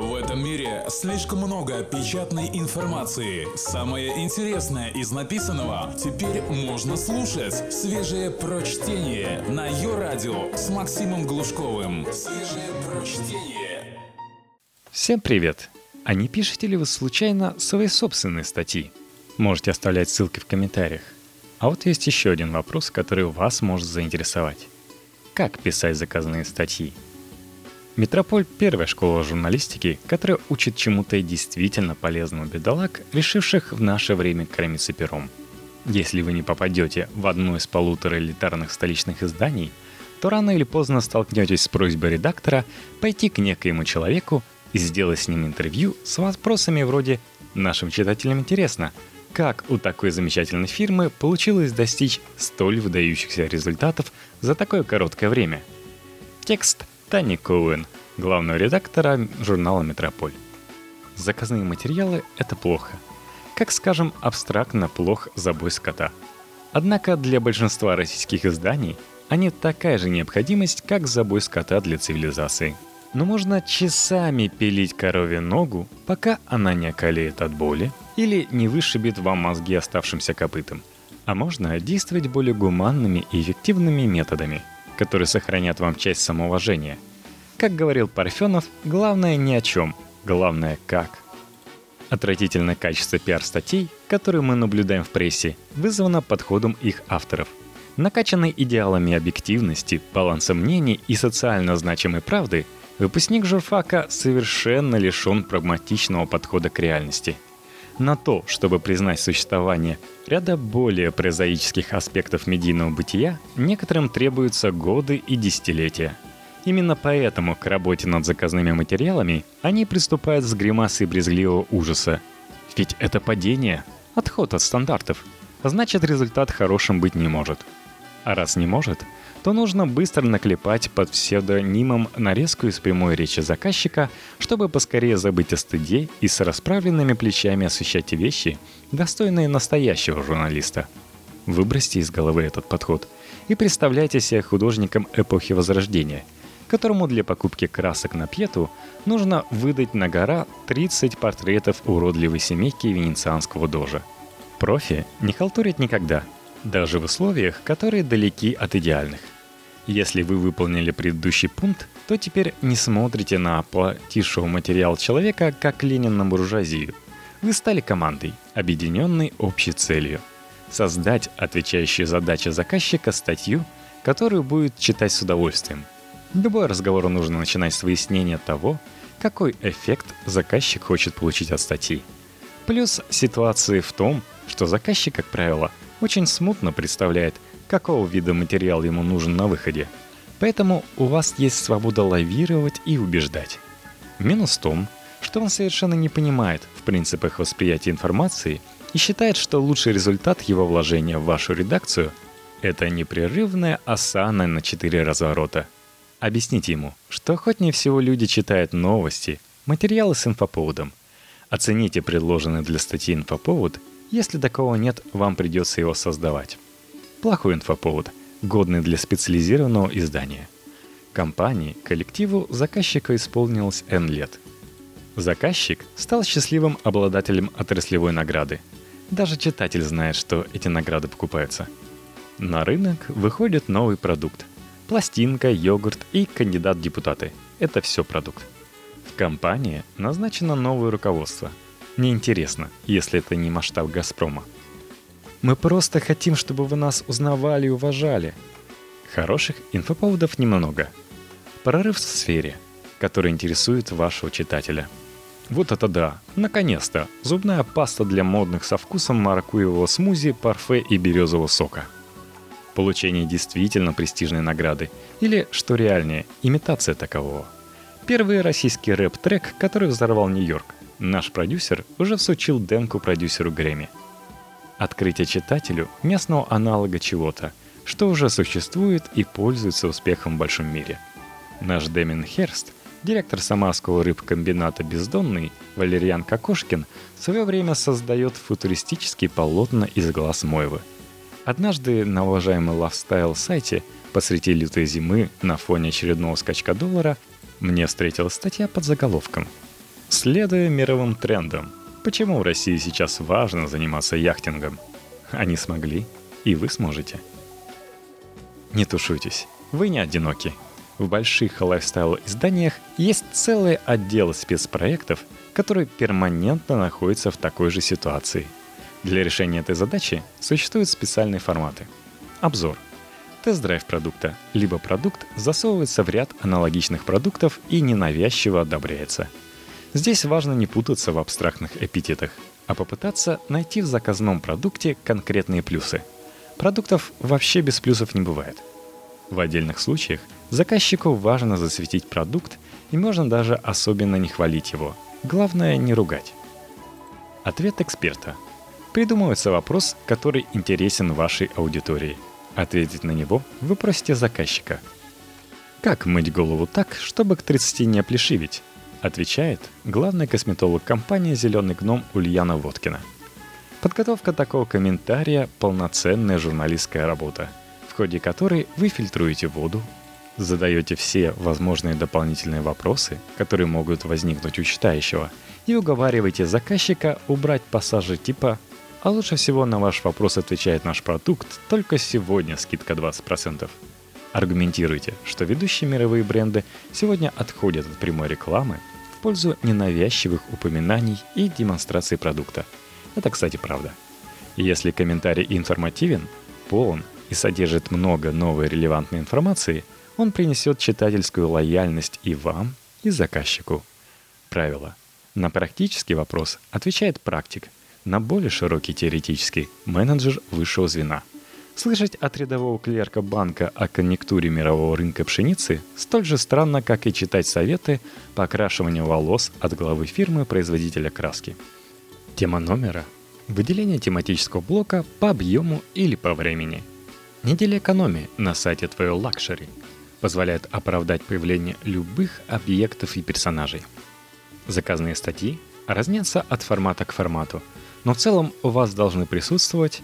В этом мире слишком много печатной информации. Самое интересное из написанного теперь можно слушать. Свежее прочтение на ее радио с Максимом Глушковым. Свежее прочтение. Всем привет! А не пишете ли вы случайно свои собственные статьи? Можете оставлять ссылки в комментариях. А вот есть еще один вопрос, который вас может заинтересовать. Как писать заказанные статьи? Метрополь – первая школа журналистики, которая учит чему-то действительно полезному бедолаг, решивших в наше время кормиться пером. Если вы не попадете в одно из полутора элитарных столичных изданий, то рано или поздно столкнетесь с просьбой редактора пойти к некоему человеку и сделать с ним интервью с вопросами вроде «Нашим читателям интересно, как у такой замечательной фирмы получилось достичь столь выдающихся результатов за такое короткое время?» Текст Тани Коуэн, главного редактора журнала «Метрополь». Заказные материалы – это плохо. Как, скажем, абстрактно плох забой скота. Однако для большинства российских изданий они такая же необходимость, как забой скота для цивилизации. Но можно часами пилить корове ногу, пока она не околеет от боли или не вышибет вам мозги оставшимся копытом. А можно действовать более гуманными и эффективными методами – которые сохранят вам часть самоуважения. Как говорил Парфенов, главное ни о чем, главное как. Отвратительное качество пиар-статей, которые мы наблюдаем в прессе, вызвано подходом их авторов. Накачанный идеалами объективности, баланса мнений и социально значимой правды, выпускник журфака совершенно лишен прагматичного подхода к реальности – на то, чтобы признать существование ряда более прозаических аспектов медийного бытия, некоторым требуются годы и десятилетия. Именно поэтому к работе над заказными материалами они приступают с гримасой брезгливого ужаса. Ведь это падение, отход от стандартов. Значит, результат хорошим быть не может. А раз не может, то нужно быстро наклепать под псевдонимом нарезку из прямой речи заказчика, чтобы поскорее забыть о стыде и с расправленными плечами освещать вещи, достойные настоящего журналиста. Выбросьте из головы этот подход и представляйте себя художником эпохи Возрождения, которому для покупки красок на пьету нужно выдать на гора 30 портретов уродливой семейки венецианского дожа. Профи не халтурит никогда – даже в условиях, которые далеки от идеальных. Если вы выполнили предыдущий пункт, то теперь не смотрите на оплатившего материал человека как Ленин на буржуазию. Вы стали командой, объединенной общей целью. Создать отвечающую задаче заказчика статью, которую будет читать с удовольствием. Любой разговор нужно начинать с выяснения того, какой эффект заказчик хочет получить от статьи. Плюс ситуации в том, что заказчик, как правило, очень смутно представляет, какого вида материал ему нужен на выходе. Поэтому у вас есть свобода лавировать и убеждать. Минус в том, что он совершенно не понимает в принципах восприятия информации и считает, что лучший результат его вложения в вашу редакцию – это непрерывная осана на четыре разворота. Объясните ему, что охотнее всего люди читают новости, материалы с инфоповодом. Оцените предложенный для статьи инфоповод если такого нет, вам придется его создавать. Плохой инфоповод, годный для специализированного издания. Компании, коллективу заказчика исполнилось N лет. Заказчик стал счастливым обладателем отраслевой награды. Даже читатель знает, что эти награды покупаются. На рынок выходит новый продукт. Пластинка, йогурт и кандидат в депутаты. Это все продукт. В компании назначено новое руководство – неинтересно, если это не масштаб «Газпрома». Мы просто хотим, чтобы вы нас узнавали и уважали. Хороших инфоповодов немного. Прорыв в сфере, который интересует вашего читателя. Вот это да, наконец-то, зубная паста для модных со вкусом маракуевого смузи, парфе и березового сока. Получение действительно престижной награды, или, что реальнее, имитация такового. Первый российский рэп-трек, который взорвал Нью-Йорк. Наш продюсер уже всучил демку продюсеру Грэмми. Открытие читателю местного аналога чего-то, что уже существует и пользуется успехом в большом мире. Наш Дэмин Херст, директор самарского рыбкомбината «Бездонный» Валерьян Кокошкин в свое время создает футуристические полотна из глаз Мойвы. Однажды на уважаемый лавстайл сайте посреди лютой зимы на фоне очередного скачка доллара мне встретилась статья под заголовком – Следуя мировым трендам, почему в России сейчас важно заниматься яхтингом? Они смогли, и вы сможете. Не тушуйтесь, вы не одиноки. В больших лайфстайл-изданиях есть целый отдел спецпроектов, который перманентно находится в такой же ситуации. Для решения этой задачи существуют специальные форматы. Обзор. Тест-драйв продукта. Либо продукт засовывается в ряд аналогичных продуктов и ненавязчиво одобряется. Здесь важно не путаться в абстрактных эпитетах, а попытаться найти в заказном продукте конкретные плюсы. Продуктов вообще без плюсов не бывает – в отдельных случаях заказчику важно засветить продукт, и можно даже особенно не хвалить его. Главное не ругать. Ответ эксперта. Придумывается вопрос, который интересен вашей аудитории. Ответить на него вы просите заказчика. Как мыть голову так, чтобы к 30 не оплешивить? Отвечает главный косметолог компании «Зеленый гном» Ульяна Водкина. Подготовка такого комментария – полноценная журналистская работа – в ходе которой вы фильтруете воду, задаете все возможные дополнительные вопросы, которые могут возникнуть у читающего, и уговариваете заказчика убрать пассажи типа «А лучше всего на ваш вопрос отвечает наш продукт, только сегодня скидка 20%». Аргументируйте, что ведущие мировые бренды сегодня отходят от прямой рекламы в пользу ненавязчивых упоминаний и демонстрации продукта. Это, кстати, правда. Если комментарий информативен, полон и содержит много новой релевантной информации, он принесет читательскую лояльность и вам, и заказчику. Правило. На практический вопрос отвечает практик, на более широкий теоретический – менеджер высшего звена. Слышать от рядового клерка банка о конъюнктуре мирового рынка пшеницы столь же странно, как и читать советы по окрашиванию волос от главы фирмы-производителя краски. Тема номера – выделение тематического блока по объему или по времени – Неделя экономии на сайте Твоего Luxury позволяет оправдать появление любых объектов и персонажей. Заказные статьи разнятся от формата к формату, но в целом у вас должны присутствовать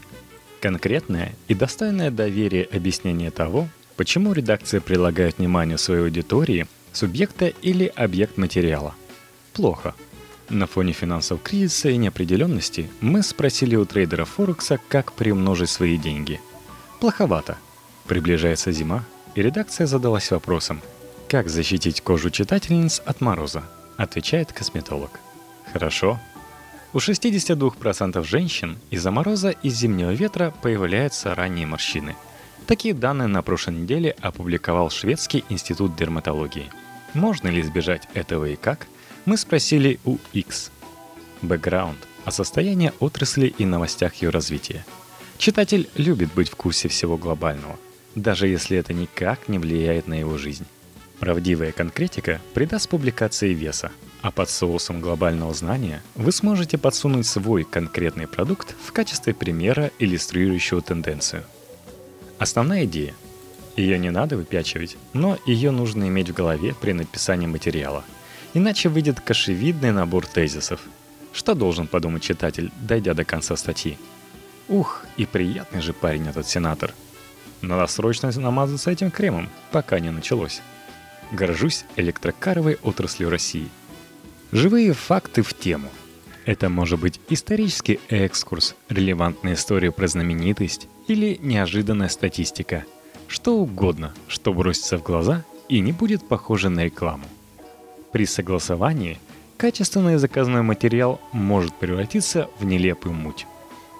конкретное и достойное доверие объяснение того, почему редакция прилагает вниманию своей аудитории субъекта или объект материала. Плохо. На фоне финансового кризиса и неопределенности мы спросили у трейдера Форекса, как приумножить свои деньги – Плоховато. Приближается зима, и редакция задалась вопросом, как защитить кожу читательниц от мороза, отвечает косметолог. Хорошо. У 62% женщин из-за мороза и зимнего ветра появляются ранние морщины. Такие данные на прошлой неделе опубликовал Шведский институт дерматологии. Можно ли избежать этого и как? Мы спросили у X. Бэкграунд о состоянии отрасли и новостях ее развития – Читатель любит быть в курсе всего глобального, даже если это никак не влияет на его жизнь. Правдивая конкретика придаст публикации веса, а под соусом глобального знания вы сможете подсунуть свой конкретный продукт в качестве примера, иллюстрирующего тенденцию. Основная идея. Ее не надо выпячивать, но ее нужно иметь в голове при написании материала. Иначе выйдет кашевидный набор тезисов. Что должен подумать читатель, дойдя до конца статьи? Ух, и приятный же парень этот сенатор. Надо срочно намазаться этим кремом, пока не началось. Горжусь электрокаровой отраслью России. Живые факты в тему. Это может быть исторический экскурс, релевантная история про знаменитость или неожиданная статистика. Что угодно, что бросится в глаза и не будет похоже на рекламу. При согласовании качественный заказной материал может превратиться в нелепую муть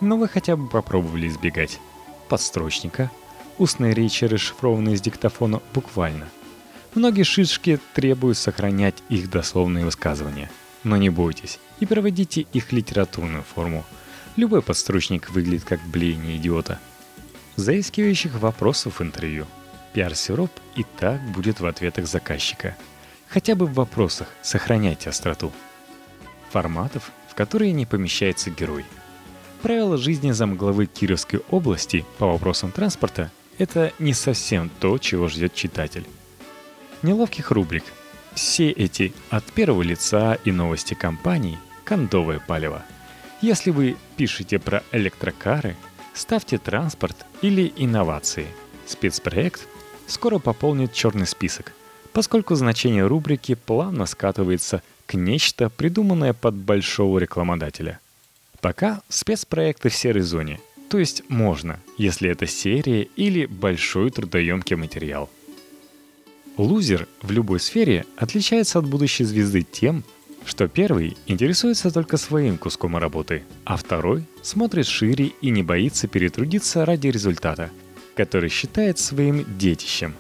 но вы хотя бы попробовали избегать подстрочника, устной речи, расшифрованной из диктофона буквально. Многие шишки требуют сохранять их дословные высказывания. Но не бойтесь и проводите их литературную форму. Любой подстрочник выглядит как блеяние идиота. Заискивающих вопросов в интервью. Пиар-сироп и так будет в ответах заказчика. Хотя бы в вопросах сохраняйте остроту. Форматов, в которые не помещается герой – Правила жизни замглавы Кировской области по вопросам транспорта – это не совсем то, чего ждет читатель. Неловких рубрик. Все эти от первого лица и новости компаний – кондовое палево. Если вы пишете про электрокары, ставьте транспорт или инновации. Спецпроект скоро пополнит черный список, поскольку значение рубрики плавно скатывается к нечто, придуманное под большого рекламодателя. Пока спецпроекты в серой зоне, то есть можно, если это серия или большой трудоемкий материал. Лузер в любой сфере отличается от будущей звезды тем, что первый интересуется только своим куском работы, а второй смотрит шире и не боится перетрудиться ради результата, который считает своим детищем.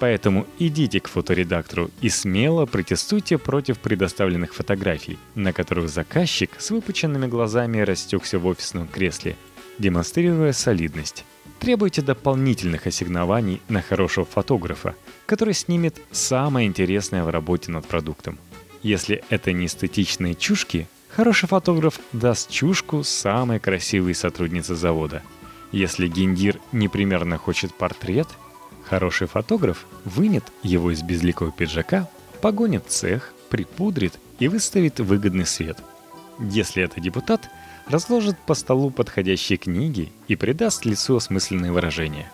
Поэтому идите к фоторедактору и смело протестуйте против предоставленных фотографий, на которых заказчик с выпученными глазами растекся в офисном кресле, демонстрируя солидность. Требуйте дополнительных ассигнований на хорошего фотографа, который снимет самое интересное в работе над продуктом – если это не эстетичные чушки, хороший фотограф даст чушку самой красивой сотруднице завода. Если гендир непримерно хочет портрет, хороший фотограф вынет его из безликого пиджака, погонит цех, припудрит и выставит выгодный свет. Если это депутат, разложит по столу подходящие книги и придаст лицу осмысленное выражение.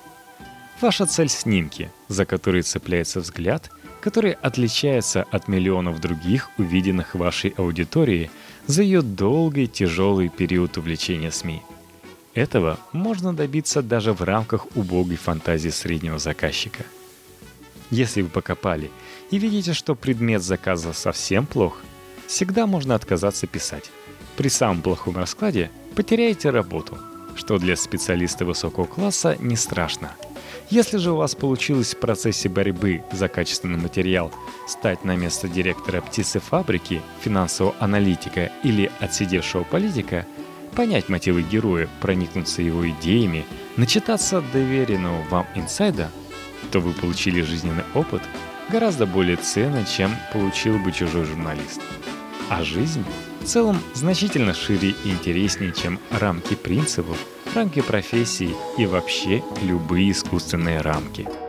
Ваша цель — снимки, за которые цепляется взгляд — который отличается от миллионов других, увиденных вашей аудитории за ее долгий тяжелый период увлечения СМИ. Этого можно добиться даже в рамках убогой фантазии среднего заказчика. Если вы покопали и видите, что предмет заказа совсем плох, всегда можно отказаться писать. При самом плохом раскладе потеряете работу, что для специалиста высокого класса не страшно – если же у вас получилось в процессе борьбы за качественный материал стать на место директора птицефабрики, финансового аналитика или отсидевшего политика, понять мотивы героя, проникнуться его идеями, начитаться доверенного вам инсайда, то вы получили жизненный опыт гораздо более ценный, чем получил бы чужой журналист. А жизнь в целом значительно шире и интереснее, чем рамки принципов – рамки профессий и вообще любые искусственные рамки –